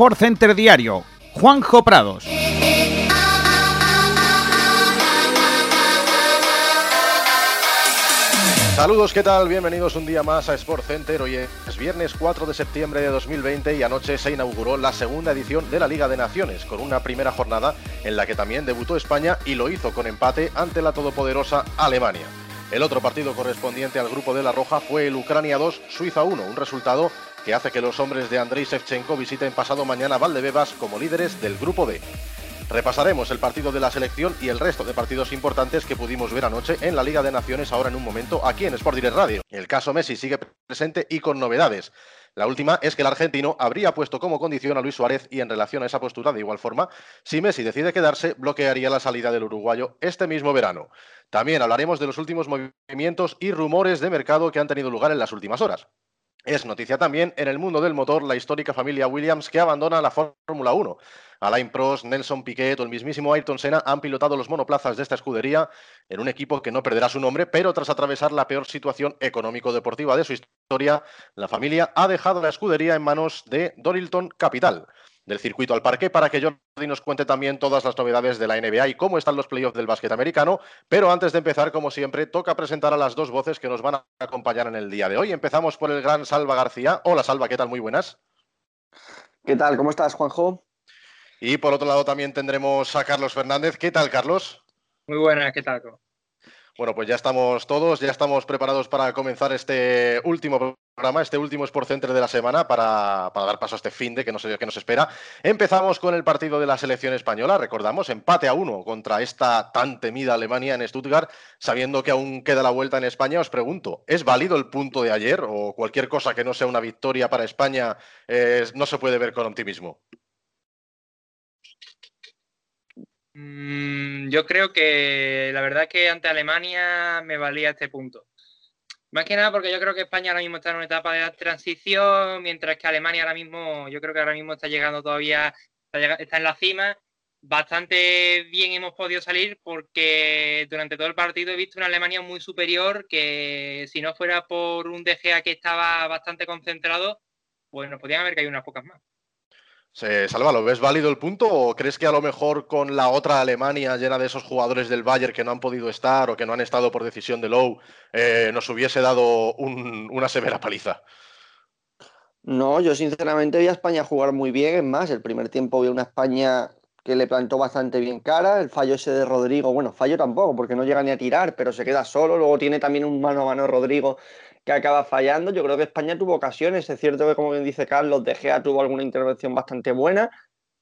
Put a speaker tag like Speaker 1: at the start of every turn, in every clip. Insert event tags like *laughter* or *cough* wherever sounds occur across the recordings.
Speaker 1: Sport Center Diario, Juanjo Prados.
Speaker 2: Saludos, ¿qué tal? Bienvenidos un día más a Sport Center. Hoy es viernes 4 de septiembre de 2020 y anoche se inauguró la segunda edición de la Liga de Naciones, con una primera jornada en la que también debutó España y lo hizo con empate ante la todopoderosa Alemania. El otro partido correspondiente al grupo de La Roja fue el Ucrania 2, Suiza 1, un resultado que hace que los hombres de Andrei Shevchenko visiten pasado mañana Valdebebas como líderes del grupo D. Repasaremos el partido de la selección y el resto de partidos importantes que pudimos ver anoche en la Liga de Naciones ahora en un momento aquí en Sport Direct Radio. El caso Messi sigue presente y con novedades. La última es que el argentino habría puesto como condición a Luis Suárez y en relación a esa postura de igual forma, si Messi decide quedarse, bloquearía la salida del uruguayo este mismo verano. También hablaremos de los últimos movimientos y rumores de mercado que han tenido lugar en las últimas horas. Es noticia también en el mundo del motor la histórica familia Williams que abandona la Fórmula 1. Alain Prost, Nelson Piquet o el mismísimo Ayrton Senna han pilotado los monoplazas de esta escudería en un equipo que no perderá su nombre, pero tras atravesar la peor situación económico-deportiva de su historia, la familia ha dejado la escudería en manos de Dorilton Capital del circuito al parque para que Jordi nos cuente también todas las novedades de la NBA y cómo están los playoffs del básquet americano. Pero antes de empezar, como siempre, toca presentar a las dos voces que nos van a acompañar en el día de hoy. Empezamos por el gran Salva García. Hola Salva, ¿qué tal? Muy buenas.
Speaker 3: ¿Qué tal? ¿Cómo estás, Juanjo?
Speaker 2: Y por otro lado también tendremos a Carlos Fernández. ¿Qué tal, Carlos?
Speaker 4: Muy buenas, ¿qué tal?
Speaker 2: Bueno, pues ya estamos todos, ya estamos preparados para comenzar este último programa, este último Sport Center de la semana para, dar paso a este fin de que nos, que nos espera. Empezamos con el partido de la selección española, recordamos, empate a uno contra esta tan temida Alemania en Stuttgart, sabiendo que aún queda la vuelta en España. Os pregunto, ¿es válido el punto de ayer o cualquier cosa que no sea una victoria para España no se puede ver con optimismo?
Speaker 4: Mm, yo creo que la verdad es que ante Alemania me valía este punto. Más que nada porque yo creo que España ahora mismo está en una etapa de transición, mientras que Alemania ahora mismo, yo creo que ahora mismo está llegando todavía, está, en la cima. Bastante bien hemos podido salir porque durante todo el partido he visto una Alemania muy superior que si no fuera por un DGA que estaba bastante concentrado, pues nos podían haber caído unas pocas más.
Speaker 2: Salva, ¿lo ves válido el punto o crees que a lo mejor con la otra Alemania llena de esos jugadores del Bayern que no han podido estar o que no han estado por decisión de Lowe eh, nos hubiese dado una severa paliza?
Speaker 3: No, yo sinceramente vi a España jugar muy bien. Es más, el primer tiempo vi una España que le plantó bastante bien cara. El fallo ese de Rodrigo, bueno, fallo tampoco, porque no llega ni a tirar, pero se queda solo. Luego tiene también un mano a mano Rodrigo que acaba fallando. Yo creo que España tuvo ocasiones. Es cierto que, como bien dice Carlos, De Gea tuvo alguna intervención bastante buena,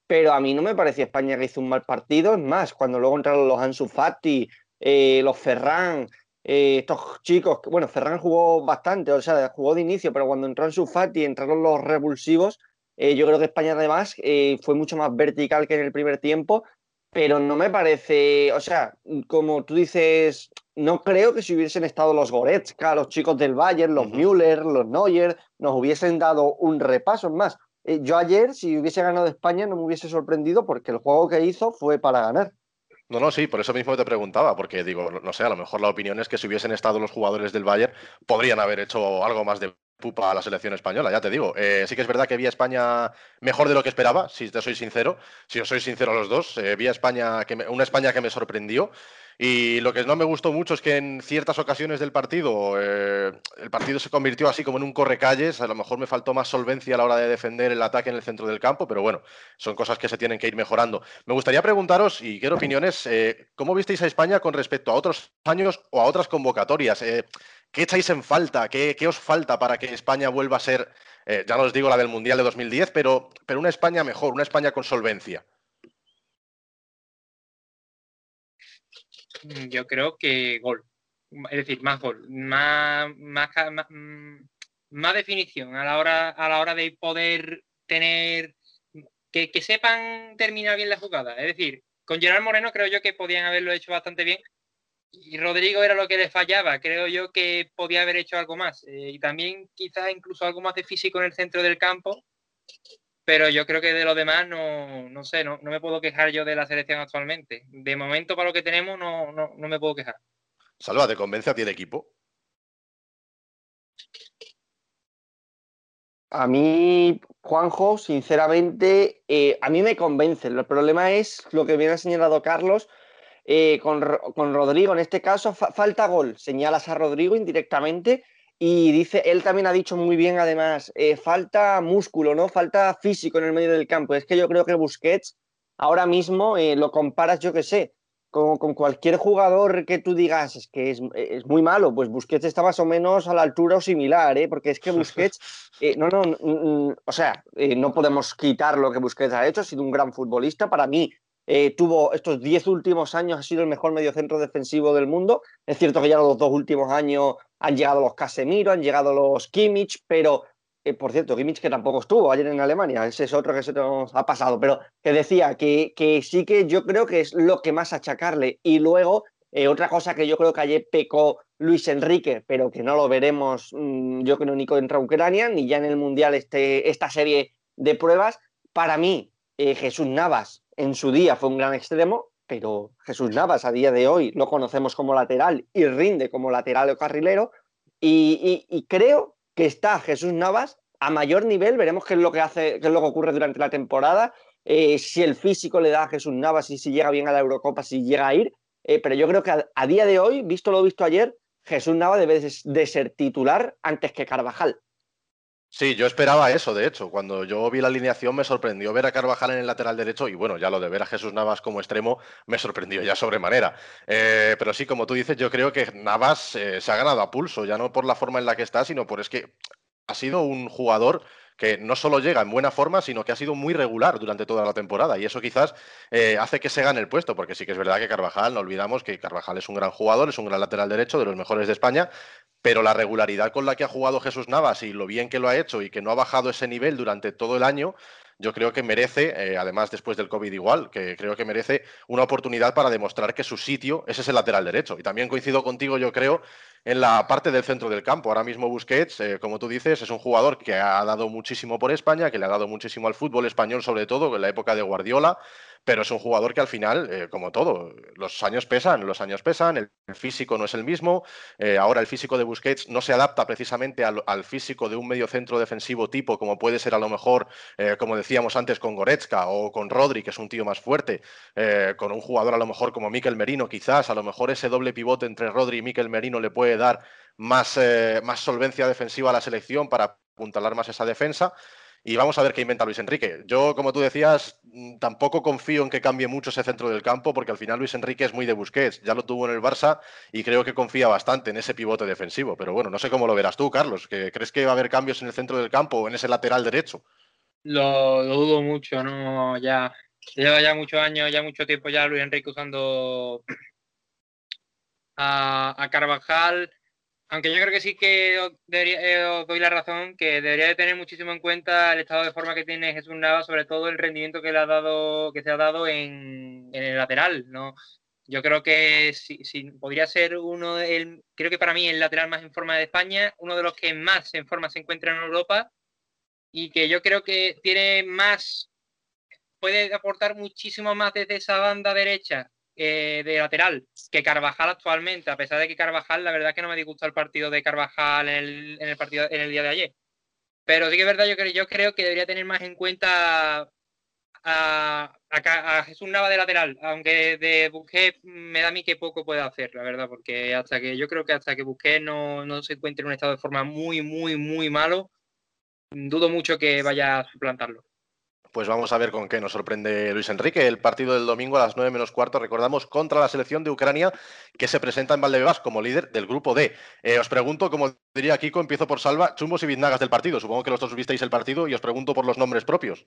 Speaker 3: pero a mí no me parecía España que hizo un mal partido. Es más, cuando luego entraron los Ansu Fati, eh, los Ferran, eh, estos chicos, bueno, Ferran jugó bastante, o sea, jugó de inicio, pero cuando entró Ansu Fati, entraron los revulsivos. Eh, yo creo que España además fue mucho más vertical que en el primer tiempo pero no me parece, o sea, como tú dices, no creo que si hubiesen estado los Goretzka, los chicos del Bayern, los Müller, los Neuer, nos hubiesen dado un repaso. más, eh, yo ayer, si hubiese ganado España, no me hubiese sorprendido porque el juego que hizo fue para ganar.
Speaker 2: No, no, sí, por eso mismo te preguntaba, porque digo, no sé, a lo mejor la opinión es que si hubiesen estado los jugadores del Bayern, podrían haber hecho algo más de pupa a la selección española, ya te digo. Eh, sí que es verdad que vi a España mejor de lo que esperaba, si te soy sincero. Si os soy sincero a los dos, eh, vi a España, que una España que me sorprendió. Y lo que no me gustó mucho es que en ciertas ocasiones del partido, eh, el partido se convirtió así como en un correcalles. A lo mejor me faltó más solvencia a la hora de defender el ataque en el centro del campo, pero bueno, son cosas que se tienen que ir mejorando. Me gustaría preguntaros, y quiero opiniones, ¿cómo visteis a España con respecto a otros años o a otras convocatorias? ¿Qué echáis en falta? ¿Qué, os falta para que España vuelva a ser, eh, ya no os digo la del Mundial de 2010, pero, pero una España mejor, una España con solvencia?
Speaker 4: Mm, yo creo que gol. Es decir, más gol, más, más, mm, más, definición a la hora, a la hora de poder tener que, que, sepan terminar bien la jugada. Es decir, con Gerard Moreno creo yo que podían haberlo hecho bastante bien, y Rodrigo era lo que le fallaba. Creo yo que podía haber hecho algo más. Eh, y también quizás incluso algo más de físico en el centro del campo. Pero yo creo que de lo demás no, no sé, no, no me puedo quejar yo de la selección actualmente. De momento, para lo que tenemos, no, no, no me puedo quejar.
Speaker 2: Salva, ¿te convence a ti el equipo?
Speaker 3: A mí, Juanjo, sinceramente, eh, a mí me convence. El problema es lo que bien ha señalado Carlos eh, con, Rodrigo. En este caso, falta gol. Señalas a Rodrigo indirectamente y dice, él también ha dicho muy bien, además, eh, falta músculo, ¿no? Falta físico en el medio del campo. Es que yo creo que Busquets ahora mismo lo comparas, yo qué sé, con, cualquier jugador que tú digas es que es, muy malo, pues Busquets está más o menos a la altura o similar, ¿eh? porque es que Busquets, *laughs* eh, no, no, o sea, eh, no podemos quitar lo que Busquets ha hecho, ha sido un gran futbolista, para mí eh, tuvo estos 10 últimos años, ha sido el mejor mediocentro defensivo del mundo, es cierto que ya los dos últimos años han llegado los Casemiro, han llegado los Kimmich, pero por cierto, Kimmich que tampoco estuvo ayer en Alemania, ese es otro que se nos ha pasado, pero que decía que, que sí que yo creo que es lo que más achacarle. Y luego, eh, otra cosa que yo creo que ayer pecó Luis Enrique, pero que no lo veremos, mm, yo creo, ni contra Ucrania, ni ya en el Mundial este, esta serie de pruebas. Para mí, eh, Jesús Navas en su día fue un gran extremo, pero Jesús Navas a día de hoy lo conocemos como lateral y rinde como lateral o carrilero. y creo que está Jesús Navas a mayor nivel, veremos qué es lo que hace, qué es lo que ocurre durante la temporada, eh, si el físico le da a Jesús Navas y si llega bien a la Eurocopa, si llega a ir, eh, pero yo creo que a, día de hoy, visto lo visto ayer, Jesús Navas debe de ser titular antes que Carvajal.
Speaker 2: Sí, yo esperaba eso, de hecho. Cuando yo vi la alineación me sorprendió ver a Carvajal en el lateral derecho y bueno, ya lo de ver a Jesús Navas como extremo me sorprendió ya sobremanera. Eh, pero sí, como tú dices, yo creo que Navas eh, se ha ganado a pulso, ya no por la forma en la que está, sino por es que ha sido un jugador que no solo llega en buena forma, sino que ha sido muy regular durante toda la temporada. Y eso quizás eh, hace que se gane el puesto, porque sí que es verdad que Carvajal, no olvidamos que Carvajal es un gran jugador, es un gran lateral derecho, de los mejores de España, pero la regularidad con la que ha jugado Jesús Navas y lo bien que lo ha hecho y que no ha bajado ese nivel durante todo el año, yo creo que merece, eh, además después del COVID igual, que creo que merece una oportunidad para demostrar que su sitio es ese lateral derecho. Y también coincido contigo, yo creo, en la parte del centro del campo. Ahora mismo Busquets, eh, como tú dices, es un jugador que ha dado muchísimo por España, que le ha dado muchísimo al fútbol español, sobre todo en la época de Guardiola, pero es un jugador que al final, eh, como todo, los años pesan, los años pesan, el, físico no es el mismo, eh, ahora el físico de Busquets no se adapta precisamente al, físico de un medio centro defensivo tipo, como puede ser a lo mejor, eh, como decíamos antes, con Goretzka o con Rodri, que es un tío más fuerte, con un jugador a lo mejor como Mikel Merino, quizás, a lo mejor ese doble pivote entre Rodri y Mikel Merino le puede dar más, más solvencia defensiva a la selección para apuntalar más esa defensa. Y vamos a ver qué inventa Luis Enrique. Yo, como tú decías, mm, tampoco confío en que cambie mucho ese centro del campo, porque al final Luis Enrique es muy de Busquets. Ya lo tuvo en el Barça y creo que confía bastante en ese pivote defensivo. Pero bueno, no sé cómo lo verás tú, Carlos. ¿Crees que va a haber cambios en el centro del campo o en ese lateral derecho?
Speaker 4: Lo, dudo mucho, ¿no? Ya lleva ya muchos años, ya mucho tiempo ya Luis Enrique usando a, a Carvajal aunque yo creo que sí que eh, os, doy la razón, que debería de tener muchísimo en cuenta el estado de forma que tiene Jesús Nava, sobre todo el rendimiento que le ha dado, que se ha dado en, el lateral, ¿no? Yo creo que si, podría ser uno, del, creo que para mí el lateral más en forma de España, uno de los que más en forma se encuentra en Europa y que yo creo que tiene más, puede aportar muchísimo más desde esa banda derecha eh, de lateral que Carvajal actualmente, a pesar de que Carvajal, la verdad es que no me disgusta el partido de Carvajal en el, partido en el día de ayer. Pero sí que es verdad, yo creo, yo creo que debería tener más en cuenta a, Jesús Nava de lateral, aunque de Busquets me da a mí que poco puede hacer, la verdad, porque hasta que yo creo que hasta que Busquets no, no se encuentre en un estado de forma muy, muy, muy malo, dudo mucho que vaya a suplantarlo.
Speaker 2: Pues vamos a ver con qué nos sorprende Luis Enrique. El partido del domingo a las 9 menos cuarto, recordamos, contra la selección de Ucrania, que se presenta en Valdebebas como líder del grupo D. Eh, os pregunto, como diría Kiko, empiezo por Salva, chumbos y biznagas del partido. Supongo que los dos visteis el partido y os pregunto por los nombres propios.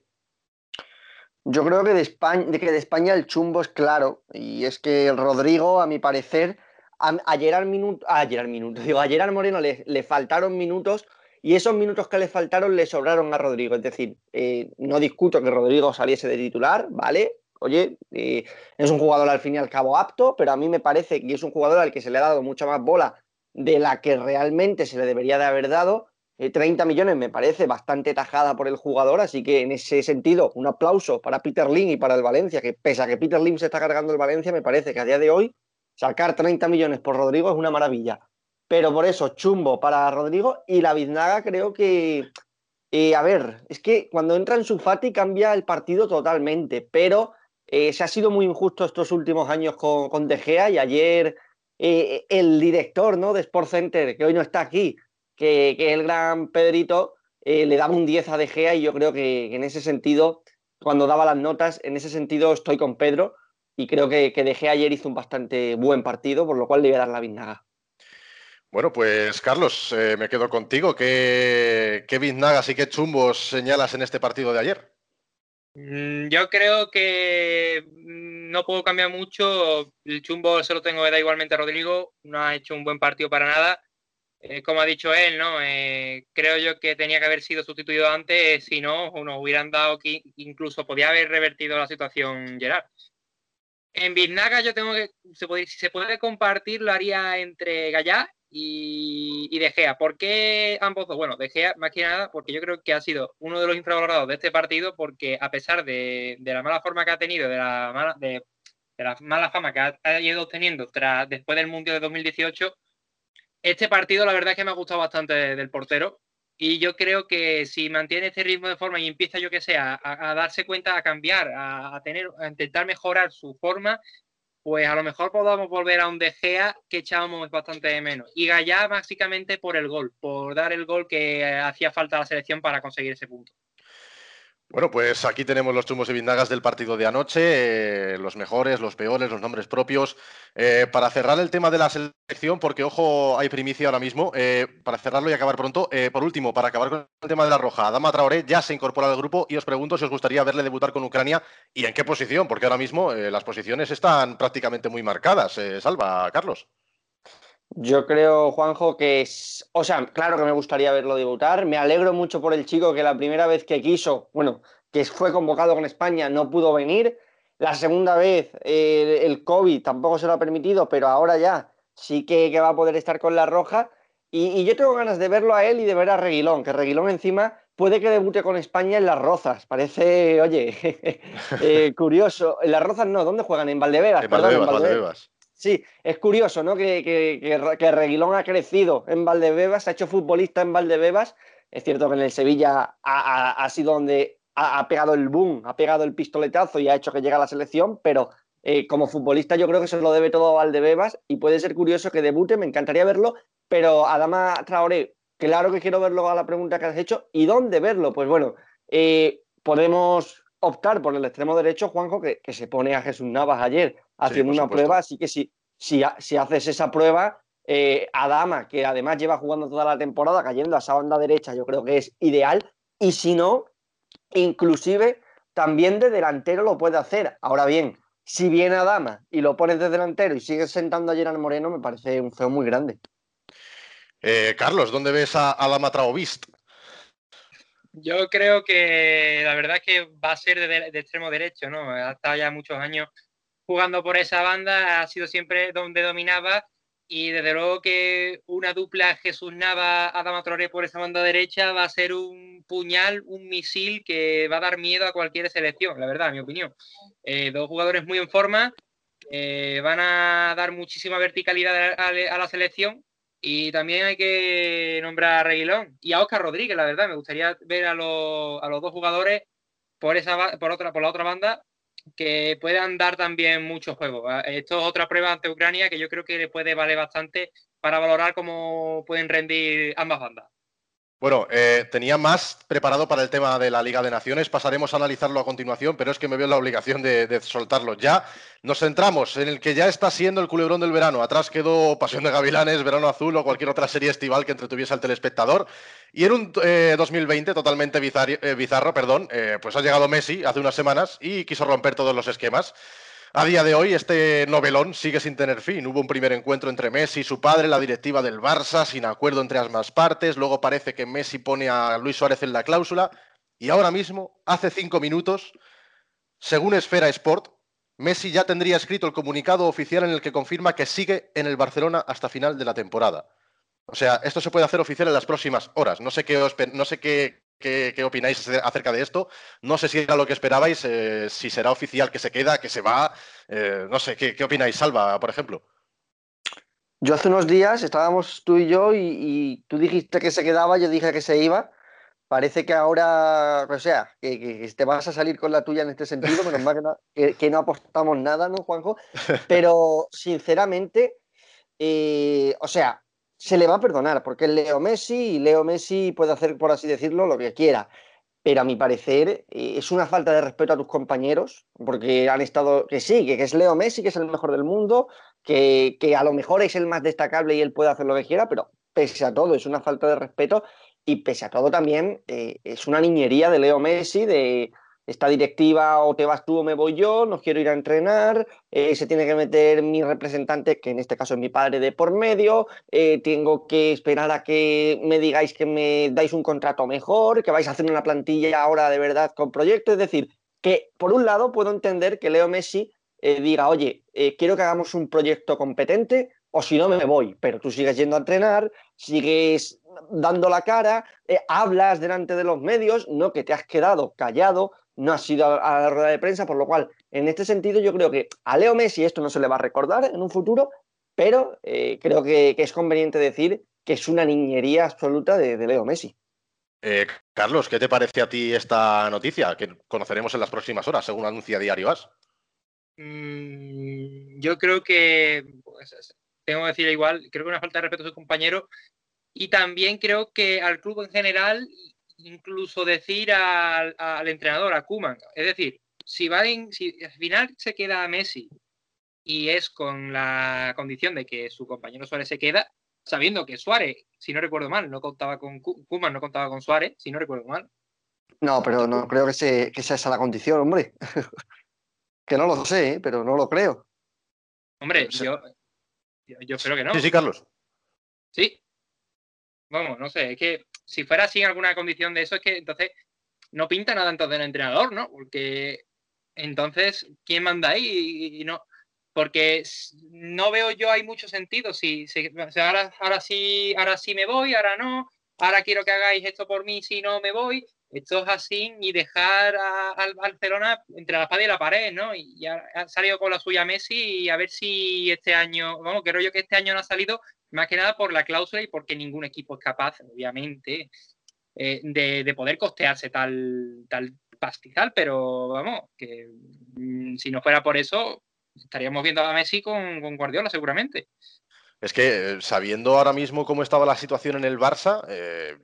Speaker 3: Yo creo que de España, de España el chumbo es claro. Y es que el Rodrigo, a mi parecer, a, Gerard, Minuto, a Gerard Minuto, digo, a Gerard Moreno le faltaron minutos y esos minutos que le faltaron le sobraron a Rodrigo. Es decir, eh, no discuto que Rodrigo saliese de titular, ¿vale? Oye, eh, es un jugador al fin y al cabo apto, pero a mí me parece que es un jugador al que se le ha dado mucha más bola de la que realmente se le debería de haber dado. 30 eh, millones me parece bastante tajada por el jugador, así que en ese sentido, un aplauso para Peter Lim y para el Valencia, que pese a que Peter Lim se está cargando el Valencia, me parece que a día de hoy sacar 30 millones por Rodrigo es una maravilla pero por eso chumbo para Rodrigo y la Biznaga creo que Eh, a ver, es que cuando entra en Sufati cambia el partido totalmente, pero eh, se ha sido muy injusto estos últimos años con, con De Gea y ayer eh, el director ¿no? de Sport Center, que hoy no está aquí, que, que es el gran Pedrito, le daba un 10 a De Gea y yo creo que, en ese sentido, cuando daba las notas, en ese sentido estoy con Pedro y creo que, que De Gea ayer hizo un bastante buen partido, por lo cual le voy a dar la biznaga.
Speaker 2: Bueno, pues Carlos, eh, me quedo contigo. ¿Qué, qué biznagas y qué chumbos señalas en este partido de ayer?
Speaker 4: Mm, yo creo que mm, no puedo cambiar mucho. El chumbo se lo tengo que dar igualmente a Rodrigo. No ha hecho un buen partido para nada. Eh, como ha dicho él, ¿no? Eh, creo yo que tenía que haber sido sustituido antes. Si no, nos hubieran dado que incluso podía haber revertido la situación Gerard. En Biznaga yo tengo que, se puede, si se puede compartir, lo haría entre Gallá y, y De Gea. ¿Por qué ambos dos? Bueno, De Gea más que nada porque yo creo que ha sido uno de los infravalorados de este partido porque a pesar de, de la mala forma que ha tenido, de la mala, de, de la mala fama que ha, ha, ido obteniendo tras, después del Mundial de 2018, este partido la verdad es que me ha gustado bastante del portero. Y yo creo que si mantiene este ritmo de forma y empieza, yo que sé, a, a darse cuenta, a cambiar, a, a, tener, a intentar mejorar su forma, pues a lo mejor podamos volver a un De Gea que echábamos bastante de menos. Y Gallá básicamente por el gol, por dar el gol que hacía falta a la selección para conseguir ese punto.
Speaker 2: Bueno, pues aquí tenemos los chumos y vindagas del partido de anoche, eh, los mejores, los peores, los nombres propios. Eh, para cerrar el tema de la selección, porque ojo, hay primicia ahora mismo, eh, para cerrarlo y acabar pronto. Por último, para acabar con el tema de la roja, Adama Traoré ya se incorpora al grupo y os pregunto si os gustaría verle debutar con Ucrania y en qué posición, porque ahora mismo las posiciones están prácticamente muy marcadas. Salva, Carlos.
Speaker 3: Yo creo, Juanjo, que es. O sea, claro que me gustaría verlo debutar. Me alegro mucho por el chico que la primera vez que quiso, bueno, que fue convocado con España, no pudo venir. La segunda vez eh, el COVID tampoco se lo ha permitido, pero ahora ya sí que, que va a poder estar con la roja. Y, y, yo tengo ganas de verlo a él y de ver a Reguilón, que Reguilón encima puede que debute con España en las Rozas. Parece, oye, *laughs* eh, curioso. En las Rozas no, ¿dónde juegan? En Valdebebas.
Speaker 2: En Valdebebas, perdón, en Valdebebas. Valdebebas.
Speaker 3: Sí, es curioso, ¿no? Que, que, que, Reguilón ha crecido en Valdebebas, ha hecho futbolista en Valdebebas. Es cierto que en el Sevilla ha, ha, sido donde ha, ha, pegado el boom, ha pegado el pistoletazo y ha hecho que llegue a la selección, pero eh, como futbolista yo creo que se lo debe todo a Valdebebas y puede ser curioso que debute, me encantaría verlo, pero Adama Traoré, claro que quiero verlo a la pregunta que has hecho, ¿y dónde verlo? Pues bueno, eh, podemos optar por el extremo derecho, Juanjo, que, que se pone a Jesús Navas ayer haciendo sí, una prueba, así que si, si, si haces esa prueba, eh, Adama, que además lleva jugando toda la temporada, cayendo a esa banda derecha, yo creo que es ideal, y si no, inclusive también de delantero lo puede hacer. Ahora bien, si viene Adama y lo pones de delantero y sigues sentando a Gerard Moreno, me parece un feo muy grande.
Speaker 2: Eh, Carlos, ¿dónde ves a Adama Traovist?
Speaker 4: Yo creo que la verdad es que va a ser de, de, extremo derecho, ¿no? Ha estado ya muchos años jugando por esa banda, ha sido siempre donde dominaba y desde luego que una dupla Jesús Nava Adama Traoré por esa banda derecha va a ser un puñal, un misil que va a dar miedo a cualquier selección, la verdad, en mi opinión. Eh, dos jugadores muy en forma, eh, van a dar muchísima verticalidad a, la selección y también hay que nombrar a Reguilón y a Oscar Rodríguez, la verdad. Me gustaría ver a, a los dos jugadores por, esa, por, otra, por la otra banda que puedan dar también mucho juego. Esto es otra prueba ante Ucrania que yo creo que le puede valer bastante para valorar cómo pueden rendir ambas bandas.
Speaker 2: Bueno, eh, tenía más preparado para el tema de la Liga de Naciones, pasaremos a analizarlo a continuación, pero es que me veo la obligación de, de, soltarlo ya. Nos centramos en el que ya está siendo el culebrón del verano. Atrás quedó Pasión de Gavilanes, Verano Azul o cualquier otra serie estival que entretuviese al telespectador. Y en un eh, 2020 totalmente bizarro, eh, bizarro perdón, eh, pues ha llegado Messi hace unas semanas y quiso romper todos los esquemas. A día de hoy, este novelón sigue sin tener fin. Hubo un primer encuentro entre Messi y su padre, la directiva del Barça, sin acuerdo entre ambas partes. Luego parece que Messi pone a Luis Suárez en la cláusula. Y ahora mismo, hace cinco minutos, según Esfera Sport, Messi ya tendría escrito el comunicado oficial en el que confirma que sigue en el Barcelona hasta final de la temporada. O sea, esto se puede hacer oficial en las próximas horas. No sé qué, no sé qué, qué, qué opináis acerca de esto. No sé si era lo que esperabais, eh, si será oficial que se queda, que se va. Eh, no sé, ¿qué, ¿qué, opináis, Salva, por ejemplo?
Speaker 3: Yo hace unos días estábamos tú y yo y, y, tú dijiste que se quedaba, yo dije que se iba, Parece que ahora, o sea, que, te vas a salir con la tuya en este sentido, menos mal que no, que, no apostamos nada, ¿no, Juanjo? *laughs* Pero sinceramente, eh, o sea, se le va a perdonar, porque es Leo Messi y Leo Messi puede hacer, por así decirlo, lo que quiera. Pero a mi parecer eh, es una falta de respeto a tus compañeros, porque han estado, que sí, que, es Leo Messi, que es el mejor del mundo, que, que a lo mejor es el más destacable y él puede hacer lo que quiera, pero pese a todo es una falta de respeto y pese a todo también eh, es una niñería de Leo Messi, de esta directiva o te vas tú o me voy yo, no quiero ir a entrenar, eh, se tiene que meter mi representante, que en este caso es mi padre, de por medio, eh, tengo que esperar a que me digáis que me dais un contrato mejor, que vais a hacer una plantilla ahora de verdad con proyectos, es decir, que por un lado puedo entender que Leo Messi diga, oye, quiero que hagamos un proyecto competente, o si no me voy, pero tú sigues yendo a entrenar, sigues dando la cara, eh, hablas delante de los medios, no que te has quedado callado, no has ido a, la rueda de prensa, por lo cual, en este sentido, yo creo que a Leo Messi esto no se le va a recordar en un futuro, pero eh, creo que, es conveniente decir que es una niñería absoluta de, Leo Messi.
Speaker 2: Eh, Carlos, ¿qué te parece a ti esta noticia que conoceremos en las próximas horas, según anuncia Diario As?
Speaker 4: Mm, yo creo que pues, tengo que decir igual, creo que una falta de respeto a su compañero y también creo que al club en general, incluso decir al, entrenador, a Kuman, es decir, si, va si al final se queda Messi y es con la condición de que su compañero Suárez se queda, sabiendo que Suárez, si no recuerdo mal, no contaba con Kuman, no contaba con Suárez, si no recuerdo mal.
Speaker 3: No, pero no creo que, sea esa la condición, hombre. *laughs* que no lo sé, ¿eh? pero no lo creo.
Speaker 4: Hombre, yo, yo, espero que no.
Speaker 2: Sí, sí, Carlos.
Speaker 4: Sí. Vamos, no sé, es que si fuera así en alguna condición de eso, es que entonces no pinta nada entonces el entrenador, ¿no? Porque entonces, ¿quién manda ahí? Y, no, porque no veo yo hay mucho sentido. Si, ahora, sí, ahora sí me voy, ahora no, ahora quiero que hagáis esto por mí, si no me voy esto es así y dejar al Barcelona entre la espada y la pared, ¿no? Y ha, salido con la suya Messi y a ver si este año, vamos, creo yo que este año no ha salido más que nada por la cláusula y porque ningún equipo es capaz, obviamente, eh, de, poder costearse tal, tal pastizal, pero vamos, que mm, si no fuera por eso, estaríamos viendo a Messi con, Guardiola seguramente.
Speaker 2: Es que eh, sabiendo ahora mismo cómo estaba la situación en el Barça, eh,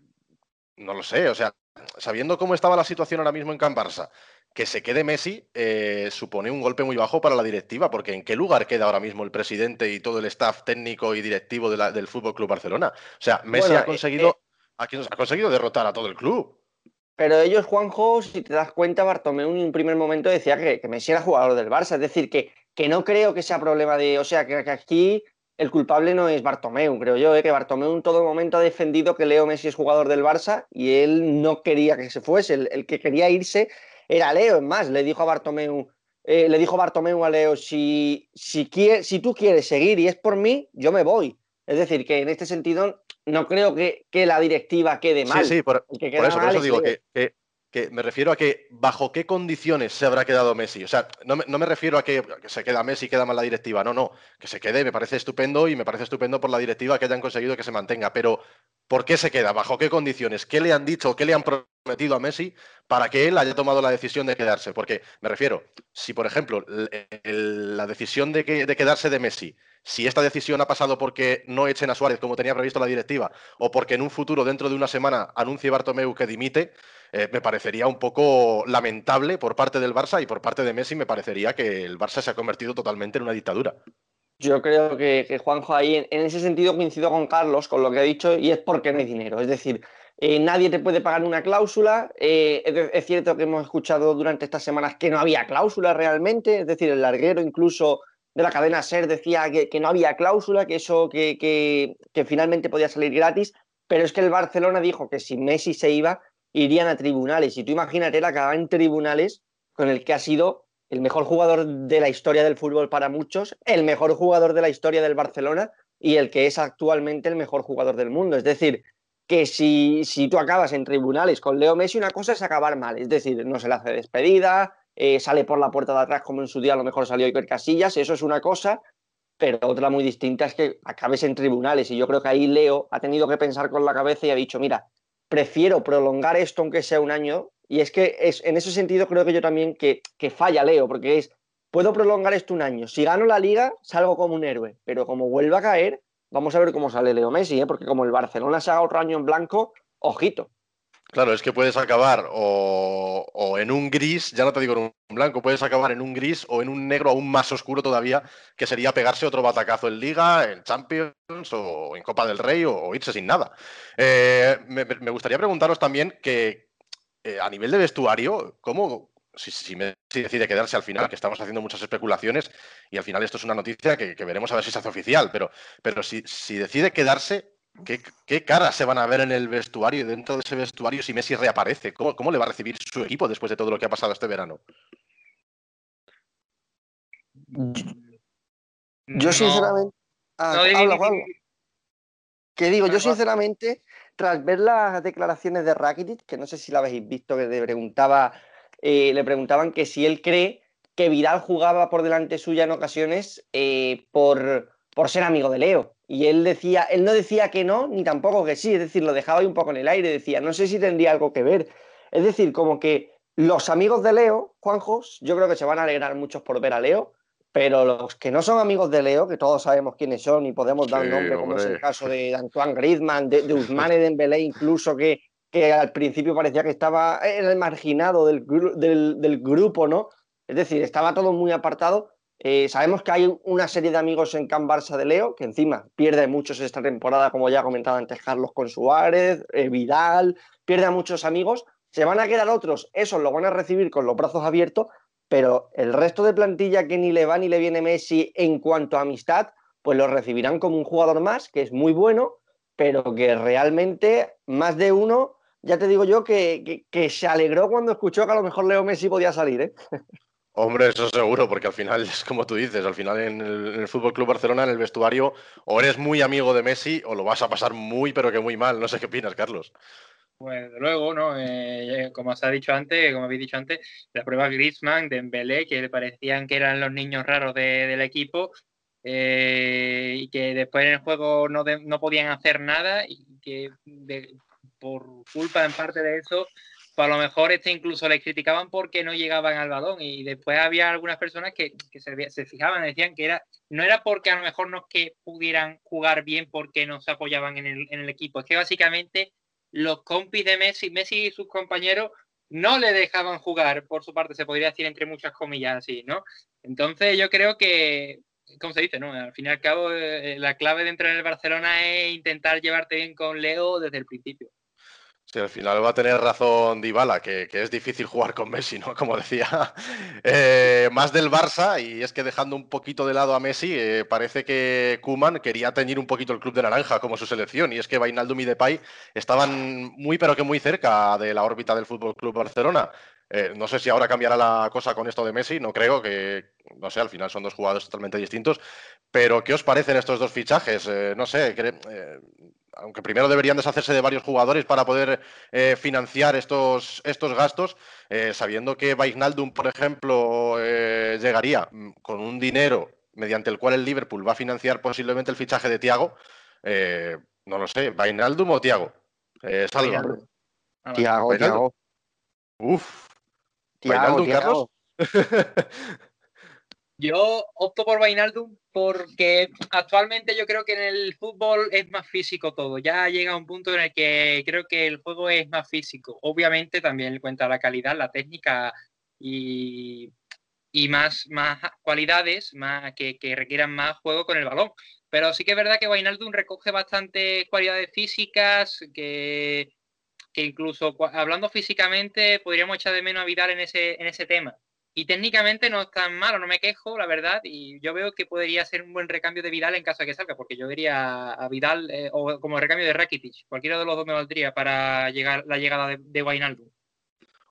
Speaker 2: no lo sé, o sea, sabiendo cómo estaba la situación ahora mismo en Can Barça, que se quede Messi eh, supone un golpe muy bajo para la directiva, porque ¿en qué lugar queda ahora mismo el presidente y todo el staff técnico y directivo del Fútbol Club Barcelona? O sea, Messi ha eh, conseguido, eh, ha conseguido derrotar a todo el club.
Speaker 3: Pero ellos, Juanjo, si te das cuenta, Bartomeu en un primer momento decía que, Messi era jugador del Barça, es decir, que, que no creo que sea problema de, o sea, que aquí el culpable no es Bartomeu, creo yo, ¿eh? que Bartomeu en todo momento ha defendido que Leo Messi es jugador del Barça y él no quería que se fuese, el, que quería irse era Leo, es más, le dijo a Bartomeu, eh, le dijo Bartomeu a Leo, si, si, si tú quieres seguir y es por mí, yo me voy. Es decir, que en este sentido no creo que, que la directiva quede mal.
Speaker 2: Sí, sí, por, eso, digo que, me refiero a que bajo qué condiciones se habrá quedado Messi. O sea, no me, refiero a que, se queda Messi y queda mal la directiva. No, no, que se quede me parece estupendo y me parece estupendo por la directiva que hayan conseguido que se mantenga. Pero, ¿por qué se queda? ¿Bajo qué condiciones? ¿Qué le han dicho? ¿Qué le han prometido a Messi para que él haya tomado la decisión de quedarse? Porque me refiero, si por ejemplo la decisión de, de quedarse de Messi si esta decisión ha pasado porque no echen a Suárez como tenía previsto la directiva o porque en un futuro, dentro de una semana, anuncie Bartomeu que dimite, eh, me parecería un poco lamentable por parte del Barça y por parte de Messi me parecería que el Barça se ha convertido totalmente en una dictadura.
Speaker 3: Yo creo que, Juanjo ahí, en, ese sentido coincido con Carlos, con lo que ha dicho, y es porque no hay dinero. Es decir, eh, nadie te puede pagar una cláusula. Eh, es, cierto que hemos escuchado durante estas semanas que no había cláusula realmente, es decir, el larguero incluso de la cadena SER decía que, no había cláusula, que eso que, que, finalmente podía salir gratis, pero es que el Barcelona dijo que si Messi se iba, irían a tribunales. Y tú imagínate la que en tribunales con el que ha sido el mejor jugador de la historia del fútbol para muchos, el mejor jugador de la historia del Barcelona y el que es actualmente el mejor jugador del mundo. Es decir, que si, si tú acabas en tribunales con Leo Messi, una cosa es acabar mal, es decir, no se le hace despedida, eh, sale por la puerta de atrás como en su día a lo mejor salió Iker Casillas, eso es una cosa, pero otra muy distinta es que acabes en tribunales y yo creo que ahí Leo ha tenido que pensar con la cabeza y ha dicho, mira, prefiero prolongar esto aunque sea un año. Y es que es, en ese sentido creo que yo también que, que falla Leo, porque es, puedo prolongar esto un año. Si gano la liga, salgo como un héroe, pero como vuelva a caer, vamos a ver cómo sale Leo Messi, ¿eh? porque como el Barcelona se haga otro año en blanco, ojito.
Speaker 2: Claro, es que puedes acabar o, en un gris, ya no te digo en un blanco, puedes acabar en un gris o en un negro aún más oscuro todavía, que sería pegarse otro batacazo en Liga, en Champions o en Copa del Rey o, irse sin nada. Eh, me, gustaría preguntaros también que eh, a nivel de vestuario, ¿cómo, si, decide quedarse al final, que estamos haciendo muchas especulaciones y al final esto es una noticia que, veremos a ver si se hace oficial, pero, pero si decide quedarse, ¿Qué, caras se van a ver en el vestuario y dentro de ese vestuario si Messi reaparece? ¿Cómo, le va a recibir su equipo después de todo lo que ha pasado este verano?
Speaker 3: Yo sinceramente... Ah, que digo, yo sinceramente, tras ver las declaraciones de Rakitic, que no sé si la habéis visto, que le, preguntaba, eh, le preguntaban que si él cree que Vidal jugaba por delante suya en ocasiones eh, por, por ser amigo de Leo. Y él decía, él no decía que no, ni tampoco que sí, es decir, lo dejaba ahí un poco en el aire, decía, no sé si tendría algo que ver. Es decir, como que los amigos de Leo, Juanjos, yo creo que se van a alegrar muchos por ver a Leo, pero los que no son amigos de Leo, que todos sabemos quiénes son y podemos dar un nombre, como es el caso de Antoine Griezmann, de, de Ousmane Dembélé, incluso que, que al principio parecía que estaba el marginado del, del, del grupo, ¿no? Es decir, estaba todo muy apartado eh, sabemos que hay una serie de amigos en Can Barça de Leo, que encima pierde muchos esta temporada, como ya ha comentado antes Carlos con Suárez, eh, Vidal, pierde a muchos amigos. Se van a quedar otros, esos lo van a recibir con los brazos abiertos, pero el resto de plantilla que ni le va ni le viene Messi en cuanto a amistad, pues lo recibirán como un jugador más, que es muy bueno, pero que realmente más de uno, ya te digo yo, que, que se alegró cuando escuchó que a lo mejor Leo Messi podía salir. ¿eh? *laughs*
Speaker 2: Hombre, eso seguro, porque al final es como tú dices, al final en el, en Fútbol Club Barcelona, en el vestuario, o eres muy amigo de Messi o lo vas a pasar muy, pero que muy mal. No sé qué opinas, Carlos.
Speaker 4: Pues luego, ¿no? Eh, como os ha dicho antes, como habéis dicho antes, la prueba Griezmann, Dembélé, que le parecían que eran los niños raros del equipo eh, y que después en el juego no, no podían hacer nada y que por culpa en parte de eso pues a lo mejor este incluso le criticaban porque no llegaban al balón y después había algunas personas que, se, se, fijaban, decían que era no era porque a lo mejor no que pudieran jugar bien porque no se apoyaban en el, en el equipo, es que básicamente los compis de Messi, Messi y sus compañeros no le dejaban jugar, por su parte, se podría decir entre muchas comillas así, ¿no? Entonces yo creo que, ¿cómo se dice, no? Al fin y al cabo, eh, la clave de entrar en el Barcelona es intentar llevarte bien con Leo desde el principio.
Speaker 2: Sí, al final va a tener razón Dybala, que, que es difícil jugar con Messi, ¿no? Como decía. *laughs* Eh, más del Barça, y es que dejando un poquito de lado a Messi, eh, parece que Kuman quería teñir un poquito el club de naranja como su selección, y es que Vainaldum y Depay estaban muy, pero que muy cerca de la órbita del Fútbol Club Barcelona. Eh, no sé si ahora cambiará la cosa con esto de Messi, no creo que, no sé, al final son dos jugadores totalmente distintos. Pero, ¿qué os parecen estos dos fichajes? no sé, aunque primero deberían deshacerse de varios jugadores para poder eh, financiar estos, estos gastos, eh, sabiendo que Wijnaldum, por ejemplo, eh, llegaría mm, con un dinero mediante el cual el Liverpool va a financiar posiblemente el fichaje de Tiago, no lo sé, Wijnaldum o Tiago. Salva.
Speaker 3: Tiago, Tiago.
Speaker 2: Uf. Tiago, Carlos. *laughs*
Speaker 4: Yo opto por Vainaldum porque actualmente yo creo que en el fútbol es más físico todo. Ya llega un punto en el que creo que el juego es más físico. Obviamente también cuenta la calidad, la técnica y, más, cualidades que, requieran más juego con el balón. Pero sí que es verdad que Vainaldum recoge bastantes cualidades físicas que, que incluso hablando físicamente podríamos echar de menos a Vidal en ese, en ese tema. Y técnicamente no es tan malo, no me quejo, la verdad. Y yo veo que podría ser un buen recambio de Vidal en caso de que salga, porque yo vería a Vidal eh, o como recambio de Rakitic. Cualquiera de los dos me valdría para llegar la llegada de, de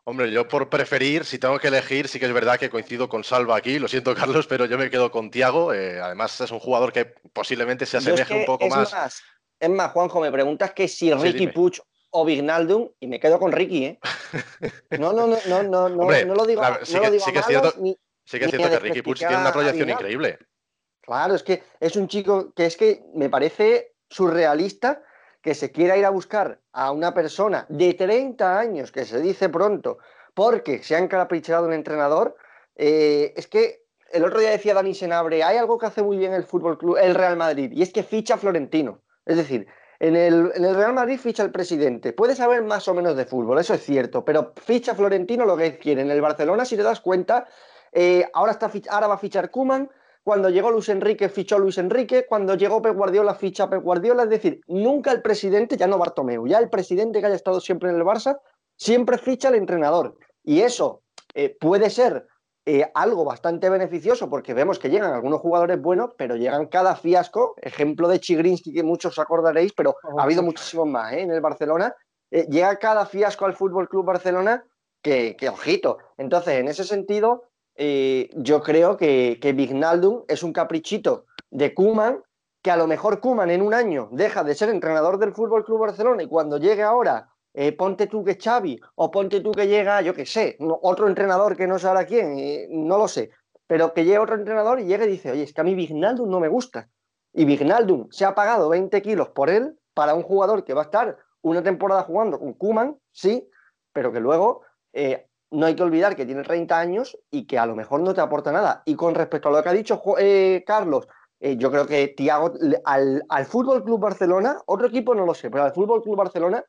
Speaker 2: Hombre, yo por preferir, si tengo que elegir, sí que es verdad que coincido con Salva aquí, lo siento *laughs* Carlos, pero yo me quedo con Tiago. Eh, además es un jugador que posiblemente se asemeje un poco más.
Speaker 3: Es más, Juanjo, me preguntas que si Ricky Puch o Vignaldum y me quedo con Ricky, ¿eh? No, no, no, no, no, no, no lo digo.
Speaker 2: sí, que, es cierto, sí que es cierto que Ricky Puig tiene una proyección increíble.
Speaker 3: Claro, es que es un chico que es que me parece surrealista que se quiera ir a buscar a una persona de 30 años, que se dice pronto, porque se han caprichado un entrenador, eh, es que el otro día decía Dani Senabre, hay algo que hace muy bien el Fútbol Club, el Real Madrid, y es que ficha Florentino. Es decir, en el, Real Madrid ficha el presidente. Puede saber más o menos de fútbol, eso es cierto, pero ficha Florentino lo que quiere. En el Barcelona, si te das cuenta, eh, ahora, está, ahora va a fichar Kuman. Cuando llegó Luis Enrique, fichó Luis Enrique. Cuando llegó Pep Guardiola, ficha Pep Guardiola. Es decir, nunca el presidente, ya no Bartomeu, ya el presidente que haya estado siempre en el Barça, siempre ficha al entrenador. Y eso eh, puede ser eh, algo bastante beneficioso porque vemos que llegan algunos jugadores buenos, pero llegan cada fiasco. Ejemplo de Chigrinsky, que muchos os acordaréis, pero ha habido muchísimos más ¿eh? en el Barcelona. Eh, llega cada fiasco al Fútbol Club Barcelona que, que, ojito. Entonces, en ese sentido, yo creo que, que Vignaldum es un caprichito de Kuman, que a lo mejor Kuman en un año deja de ser entrenador del Fútbol Club Barcelona y cuando llegue ahora eh, ponte tú que Xavi o ponte tú que llega, yo qué sé, otro entrenador que no sabrá quién, eh, no lo sé, pero que llegue otro entrenador y llegue y dice, oye, es que a mí Vignaldum no me gusta. Y Vignaldum se ha pagado 20 kilos por él para un jugador que va a estar una temporada jugando con Kuman, sí, pero que luego eh, no hay que olvidar que tiene 30 años y que a lo mejor no te aporta nada. Y con respecto a lo que ha dicho Carlos, yo creo que Tiago al, al Fútbol Club Barcelona, otro equipo no lo sé, pero al Fútbol Club Barcelona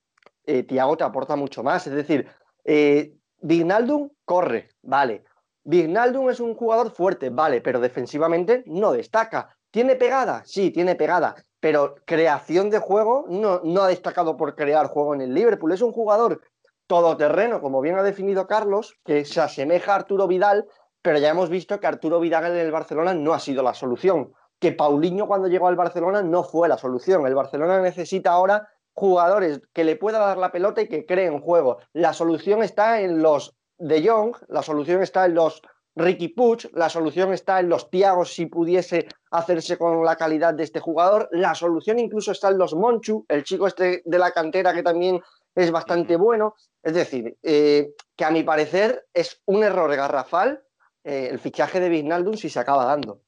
Speaker 3: eh, Tiago te aporta mucho más. Es decir, eh, Vignaldum corre, vale. Vignaldum es un jugador fuerte, vale, pero defensivamente no destaca. ¿Tiene pegada? Sí, tiene pegada. Pero creación de juego no, no ha destacado por crear juego en el Liverpool. Es un jugador todoterreno, como bien ha definido Carlos, que se asemeja a Arturo Vidal, pero ya hemos visto que Arturo Vidal en el Barcelona no ha sido la solución. Que Paulinho cuando llegó al Barcelona no fue la solución. El Barcelona necesita ahora jugadores que le pueda dar la pelota y que creen juego. La solución está en los De Jong, la solución está en los Ricky Puch, la solución está en los Tiagos si pudiese hacerse con la calidad de este jugador, la solución incluso está en los Monchu, el chico este de la cantera que también es bastante bueno. Es decir, eh, que a mi parecer es un error garrafal eh, el fichaje de Vignaldum si se acaba dando.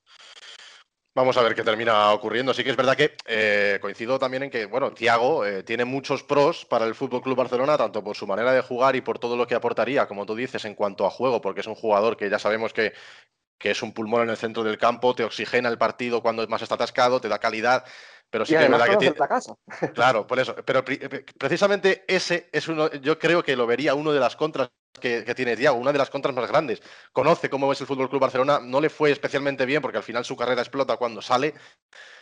Speaker 2: Vamos a ver qué termina ocurriendo. Sí que es verdad que eh, coincido también en que, bueno, Tiago eh, tiene muchos pros para el Fútbol Club Barcelona, tanto por su manera de jugar y por todo lo que aportaría, como tú dices, en cuanto a juego, porque es un jugador que ya sabemos que, que es un pulmón en el centro del campo, te oxigena el partido cuando más está atascado, te da calidad. Pero sí
Speaker 3: y
Speaker 2: que es verdad que
Speaker 3: tiene... casa. *laughs*
Speaker 2: Claro, por eso. Pero precisamente ese es uno, yo creo que lo vería uno de las contras que, que, tiene Diago, una de las contras más grandes. Conoce cómo es el Fútbol Club Barcelona, no le fue especialmente bien porque al final su carrera explota cuando sale.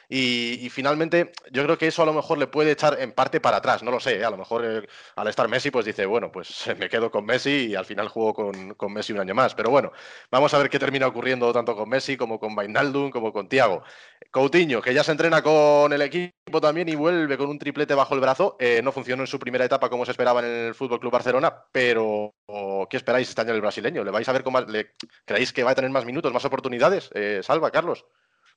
Speaker 2: Y, finalmente, yo creo que eso a lo mejor le puede echar en parte para atrás, no lo sé. ¿eh? A lo mejor eh, al estar Messi, pues dice, bueno, pues *laughs* me quedo con Messi y al final juego con, Messi un año más. Pero bueno, vamos a ver qué termina ocurriendo tanto con Messi como con Vainaldum, como con Tiago. Coutinho, que ya se entrena con el equipo también y vuelve con un triplete bajo el brazo. Eh, no funcionó en su primera etapa como se esperaba en el Fútbol Club Barcelona, pero ¿qué esperáis este año del brasileño? ¿Le vais a ver cómo le creéis que va a tener más minutos, más oportunidades? Salva, Carlos.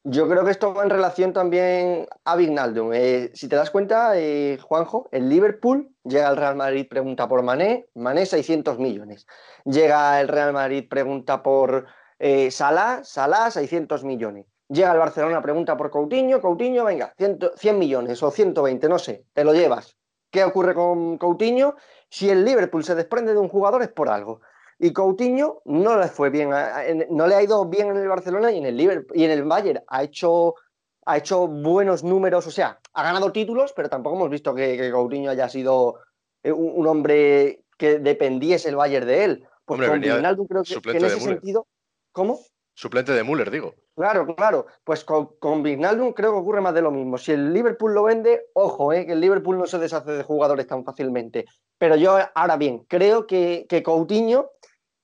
Speaker 3: Yo creo que esto va en relación también a Vignaldum. Eh, si te das cuenta, eh, Juanjo, el Liverpool llega al Real Madrid, pregunta por Mané, Mané 600 millones. Llega el Real Madrid, pregunta por eh, Salah, Salah 600 millones. Llega al Barcelona, pregunta por Coutinho, Coutinho, venga, 100, 100 millones o 120, no sé, te lo llevas. ¿Qué ocurre con Coutinho? Si el Liverpool se desprende de un jugador es por algo. Y Coutinho no le fue bien, no le ha ido bien en el Barcelona y en el Liverpool, y en el Bayern ha hecho, ha hecho buenos números, o sea, ha ganado títulos, pero tampoco hemos visto que, que Coutinho haya sido un, un, hombre que dependiese el Bayern de él. Pues
Speaker 2: hombre,
Speaker 3: con Wijnaldum creo que, que en ese sentido, ¿cómo?
Speaker 2: Suplente de Müller, digo.
Speaker 3: Claro, claro. Pues con, con creo que ocurre más de lo mismo. Si el Liverpool lo vende, ojo, eh, que el Liverpool no se deshace de jugadores tan fácilmente. Pero yo, ahora bien, creo que, que Coutinho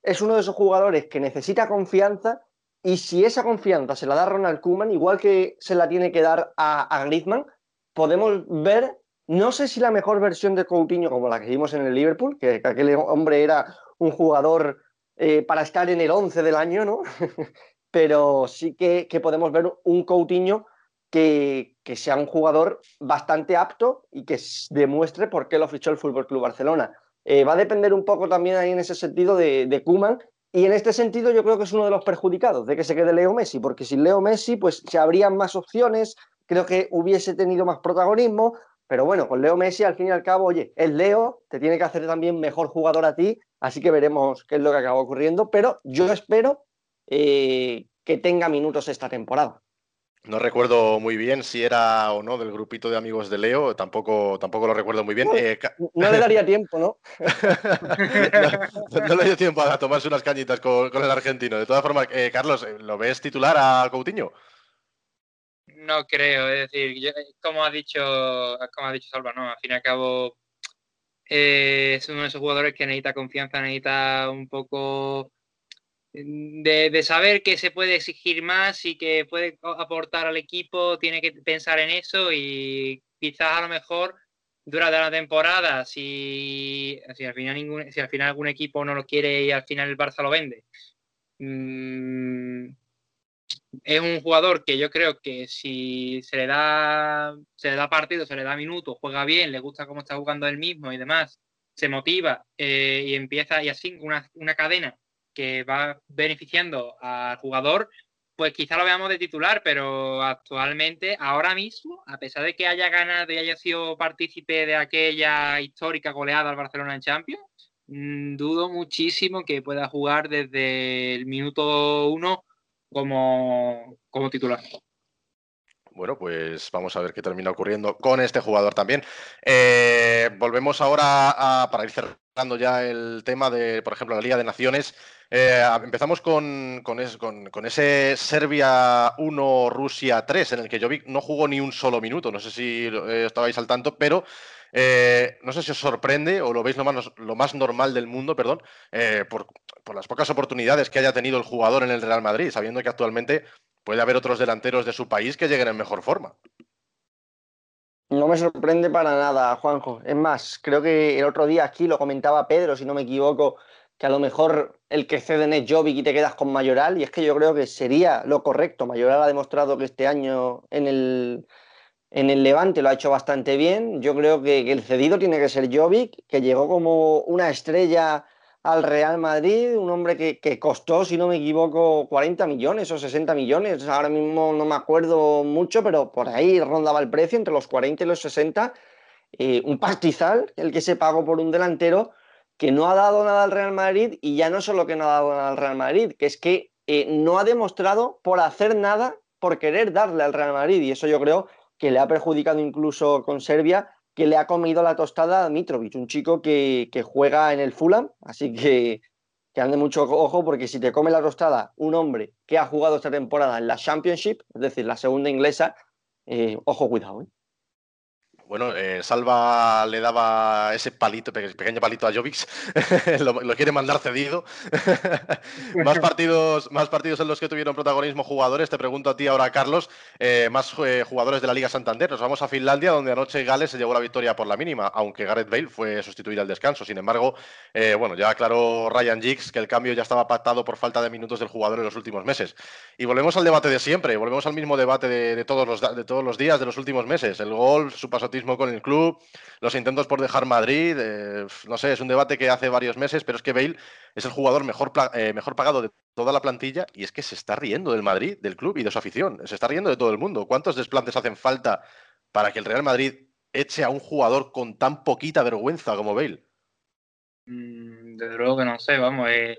Speaker 3: es uno de esos jugadores que necesita confianza y si esa confianza se la da Ronald Koeman, igual que se la tiene que dar a, a Griezmann, podemos ver, no sé si la mejor versión de Coutinho como la que vimos en el Liverpool, que, que aquel hombre era un jugador eh, para estar en el 11 del año, ¿no? *laughs* Pero sí que, podemos ver un Coutinho que, que, sea un jugador bastante apto y que demuestre por qué lo fichó el Fútbol Club Barcelona. Eh, va a depender un poco también ahí en ese sentido de, Kuman. Y en este sentido yo creo que es uno de los perjudicados de que se quede Leo Messi, porque sin Leo Messi pues se habrían más opciones, creo que hubiese tenido más protagonismo, Pero bueno, con Leo Messi, al fin y al cabo, oye, es Leo, te tiene que hacer también mejor jugador a ti, así que veremos qué es lo que acaba ocurriendo. Pero yo espero eh, que tenga minutos esta temporada.
Speaker 2: No recuerdo muy bien si era o no del grupito de amigos de Leo, tampoco, tampoco lo recuerdo muy bien.
Speaker 3: No,
Speaker 2: Eh,
Speaker 3: no le daría tiempo, *laughs* ¿no?
Speaker 2: no, no le dio tiempo a tomarse unas cañitas con, con el argentino. De todas formas, eh, Carlos, eh, ¿lo ves titular a Coutinho?
Speaker 4: No creo, es decir, yo- como ha dicho, como ha dicho Salva, no, al fin y al cabo eh, es uno de esos jugadores que necesita confianza, necesita un poco de, de saber que se puede exigir más y que puede aportar al equipo, tiene que pensar en eso y quizás a lo mejor durante la temporada, si, si, al final ningún, si al final algún equipo no lo quiere y al final el Barça lo vende, mm, es un jugador que yo creo que si se le da se le da partido, se le da minutos, juega bien, le gusta cómo está jugando él mismo y demás, se motiva eh, y empieza y así una, una cadena que va beneficiando al jugador, pues quizá lo veamos de titular, pero actualmente, ahora mismo, a pesar de que haya ganado y haya sido partícipe de aquella histórica goleada al Barcelona en Champions, mm, dudo muchísimo que pueda jugar desde el minuto uno como, como titular.
Speaker 2: Bueno, pues vamos a ver qué termina ocurriendo con este jugador también. Eh, volvemos ahora a, para ir cerrando ya el tema de, por ejemplo, la Liga de Naciones. Eh, empezamos con, con, es- con- con ese Serbia 1, Rusia 3, en el que Jovic no jugó ni un solo minuto. No sé si eh, estabais al tanto, pero eh, no sé si os sorprende o lo veis lo más, normal del mundo, perdón, eh, por las pocas oportunidades que haya tenido el jugador en el Real Madrid, sabiendo que actualmente puede haber otros delanteros de su país que lleguen en mejor forma.
Speaker 3: No me sorprende para nada, Juanjo. Es más, creo que el otro día aquí lo comentaba Pedro, si no me equivoco, que a lo mejor el que ceden es Jovic y te quedas con Mayoral, y es que yo creo que sería lo correcto. Mayoral ha demostrado que este año en el, en el Levante lo ha hecho bastante bien. Yo creo que, el cedido tiene que ser Jovic, que llegó como una estrella al Real Madrid, un hombre que, que costó, si no me equivoco, 40 millones o 60 millones. Ahora mismo no me acuerdo mucho, pero por ahí rondaba el precio entre los 40 y los 60. Eh, un pastizal el que se pagó por un delantero que no ha dado nada al Real Madrid y ya no solo que no ha dado nada al Real Madrid, que es que eh, no ha demostrado por hacer nada, por querer darle al Real Madrid. Y eso yo creo que le ha perjudicado incluso con Serbia, que le ha comido la tostada a Mitrovic, un chico que, juega en el Fulham, así que, que ande mucho ojo porque si te come la tostada un hombre que ha jugado esta temporada en la Championship, es decir, la segunda inglesa, eh, ojo, cuidado. ¿eh?
Speaker 2: Bueno, eh, Salva le daba ese palito, pe- pequeño palito a Jovic, *laughs* lo, lo quiere mandar cedido. *laughs* más, partidos, más partidos en los que tuvieron protagonismo jugadores. Te pregunto a ti ahora, Carlos, eh, más eh, jugadores de la Liga Santander. Nos vamos a Finlandia, donde anoche Gales se llevó la victoria por la mínima, aunque Gareth Bale fue sustituido al descanso. Sin embargo, bueno, ya aclaró Ryan Giggs que el cambio ya estaba pactado por falta de minutos del jugador en los últimos meses. Y volvemos al debate de siempre, volvemos al mismo debate de, de todos, los, de todos los días, de los últimos meses. El gol, su con el club, los intentos por dejar Madrid. eh, no sé, es un debate que hace varios meses, pero es que Bale es el jugador mejor, eh, mejor pagado de toda la plantilla y es que se está riendo del Madrid, del club y de su afición. Se está riendo de todo el mundo. ¿Cuántos desplantes hacen falta para que el Real Madrid eche a un jugador con tan poquita vergüenza como Bale?
Speaker 4: Mm, Desde luego que no sé, vamos. eh,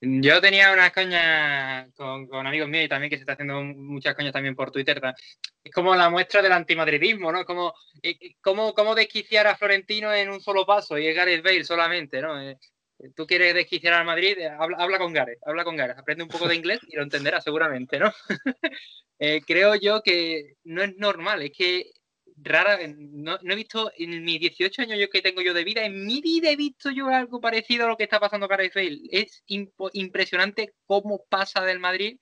Speaker 4: yo tenía unas coñas con, amigos míos y también que se está haciendo muchas coñas también por Twitter. Es como la muestra del antimadridismo, ¿no? Como, eh, eh, cómo, cómo desquiciar a Florentino en un solo paso y es Gareth Bale solamente, ¿no? Eh, Tú quieres desquiciar al Madrid, habla, habla con Gareth, habla con Gareth, aprende un poco de inglés y lo entenderás seguramente, ¿no? *laughs* Creo yo que no es normal, es que rara, no, no he visto en mis 18 años yo que tengo yo de vida, en mi vida he visto yo algo parecido a lo que está pasando con Bale. Es impresionante cómo pasa del Madrid.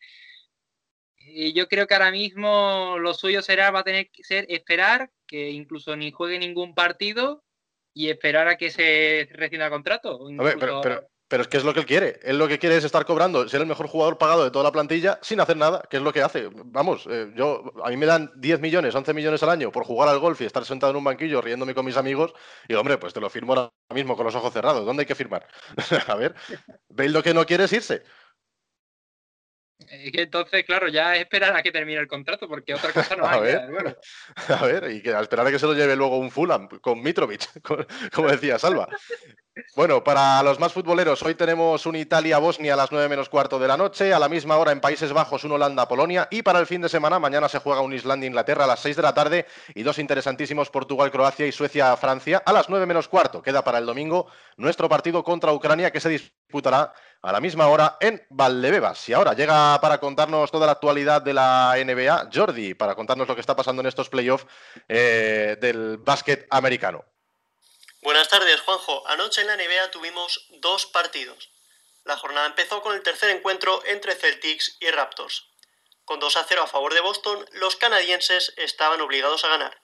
Speaker 4: Y yo creo que ahora mismo lo suyo será, va a tener que ser esperar que incluso ni juegue ningún partido y esperar a que se rescinda el contrato.
Speaker 2: A ver, pero- pero es que es lo que él quiere. Él lo que quiere es estar cobrando, ser el mejor jugador pagado de toda la plantilla sin hacer nada, que es lo que hace. Vamos, eh, yo a mí me dan 10 millones, 11 millones al año por jugar al golf y estar sentado en un banquillo riéndome con mis amigos. Y hombre, pues te lo firmo ahora mismo con los ojos cerrados. ¿Dónde hay que firmar? *laughs* a ver, Bale lo que no quiere es irse.
Speaker 4: Es que entonces, claro, ya es esperar a que termine el contrato, porque otra cosa no *laughs*
Speaker 2: A
Speaker 4: hay.
Speaker 2: ver.
Speaker 4: bueno. *laughs*
Speaker 2: A ver, y que a esperar a que se lo lleve luego un Fulham con Mitrovic, *laughs* con- como decía Salva. Bueno, para los más futboleros, hoy tenemos un Italia-Bosnia a las 9 menos cuarto de la noche, a la misma hora en Países Bajos un Holanda-Polonia y para el fin de semana mañana se juega un Islandia-Inglaterra a las 6 de la tarde y dos interesantísimos Portugal-Croacia y Suecia-Francia a las 9 menos cuarto. Queda para el domingo nuestro partido contra Ucrania que se disputará a la misma hora en Valdebebas. Y ahora llega para contarnos toda la actualidad de la NBA Jordi, para contarnos lo que está pasando en estos playoffs eh, del básquet americano.
Speaker 5: Buenas tardes, Juanjo. Anoche en la NBA tuvimos dos partidos. La jornada empezó con el tercer encuentro entre Celtics y Raptors. Con 2 a 0 a favor de Boston, los canadienses estaban obligados a ganar.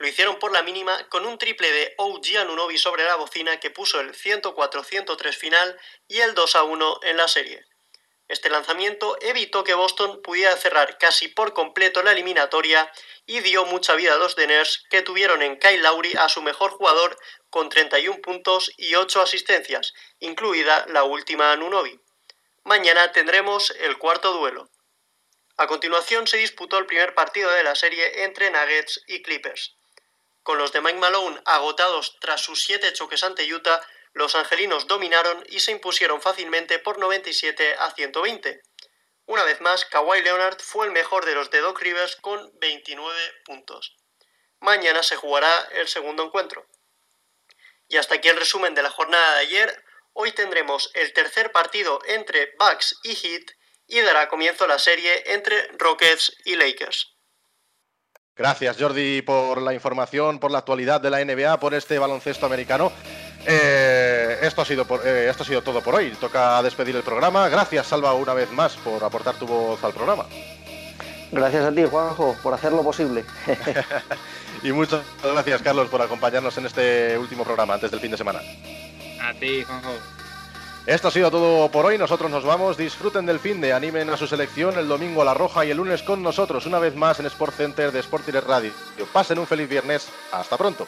Speaker 5: Lo hicieron por la mínima con un triple de OG Anunobi sobre la bocina que puso el 104-103 final y el 2 a 1 en la serie. Este lanzamiento evitó que Boston pudiera cerrar casi por completo la eliminatoria y dio mucha vida a los Deners que tuvieron en Kyle Lowry a su mejor jugador con 31 puntos y 8 asistencias, incluida la última Anunobi. Mañana tendremos el cuarto duelo. A continuación se disputó el primer partido de la serie entre Nuggets y Clippers. Con los de Mike Malone agotados tras sus siete choques ante Utah, los angelinos dominaron y se impusieron fácilmente por 97 a 120. Una vez más, Kawhi Leonard fue el mejor de los de Doc Rivers con 29 puntos. Mañana se jugará el segundo encuentro. Y hasta aquí el resumen de la jornada de ayer. Hoy tendremos el tercer partido entre Bucks y Heat y dará comienzo la serie entre Rockets y Lakers.
Speaker 2: Gracias Jordi por la información, por la actualidad de la NBA, por este baloncesto americano. Eh, esto, ha sido por- eh, esto ha sido todo por hoy. Toca despedir el programa. Gracias Salva una vez más por aportar tu voz al programa.
Speaker 3: Gracias a ti, Juanjo, por hacerlo posible. *laughs* *laughs*
Speaker 2: Y muchas gracias Carlos por acompañarnos en este último programa antes del fin de semana.
Speaker 4: A ti, Juanjo.
Speaker 2: Esto ha sido todo por hoy. Nosotros nos vamos. Disfruten del fin de, animen a su selección el domingo a la roja y el lunes con nosotros una vez más en Sport Center de Sport Radio. Pasen un feliz viernes. Hasta pronto.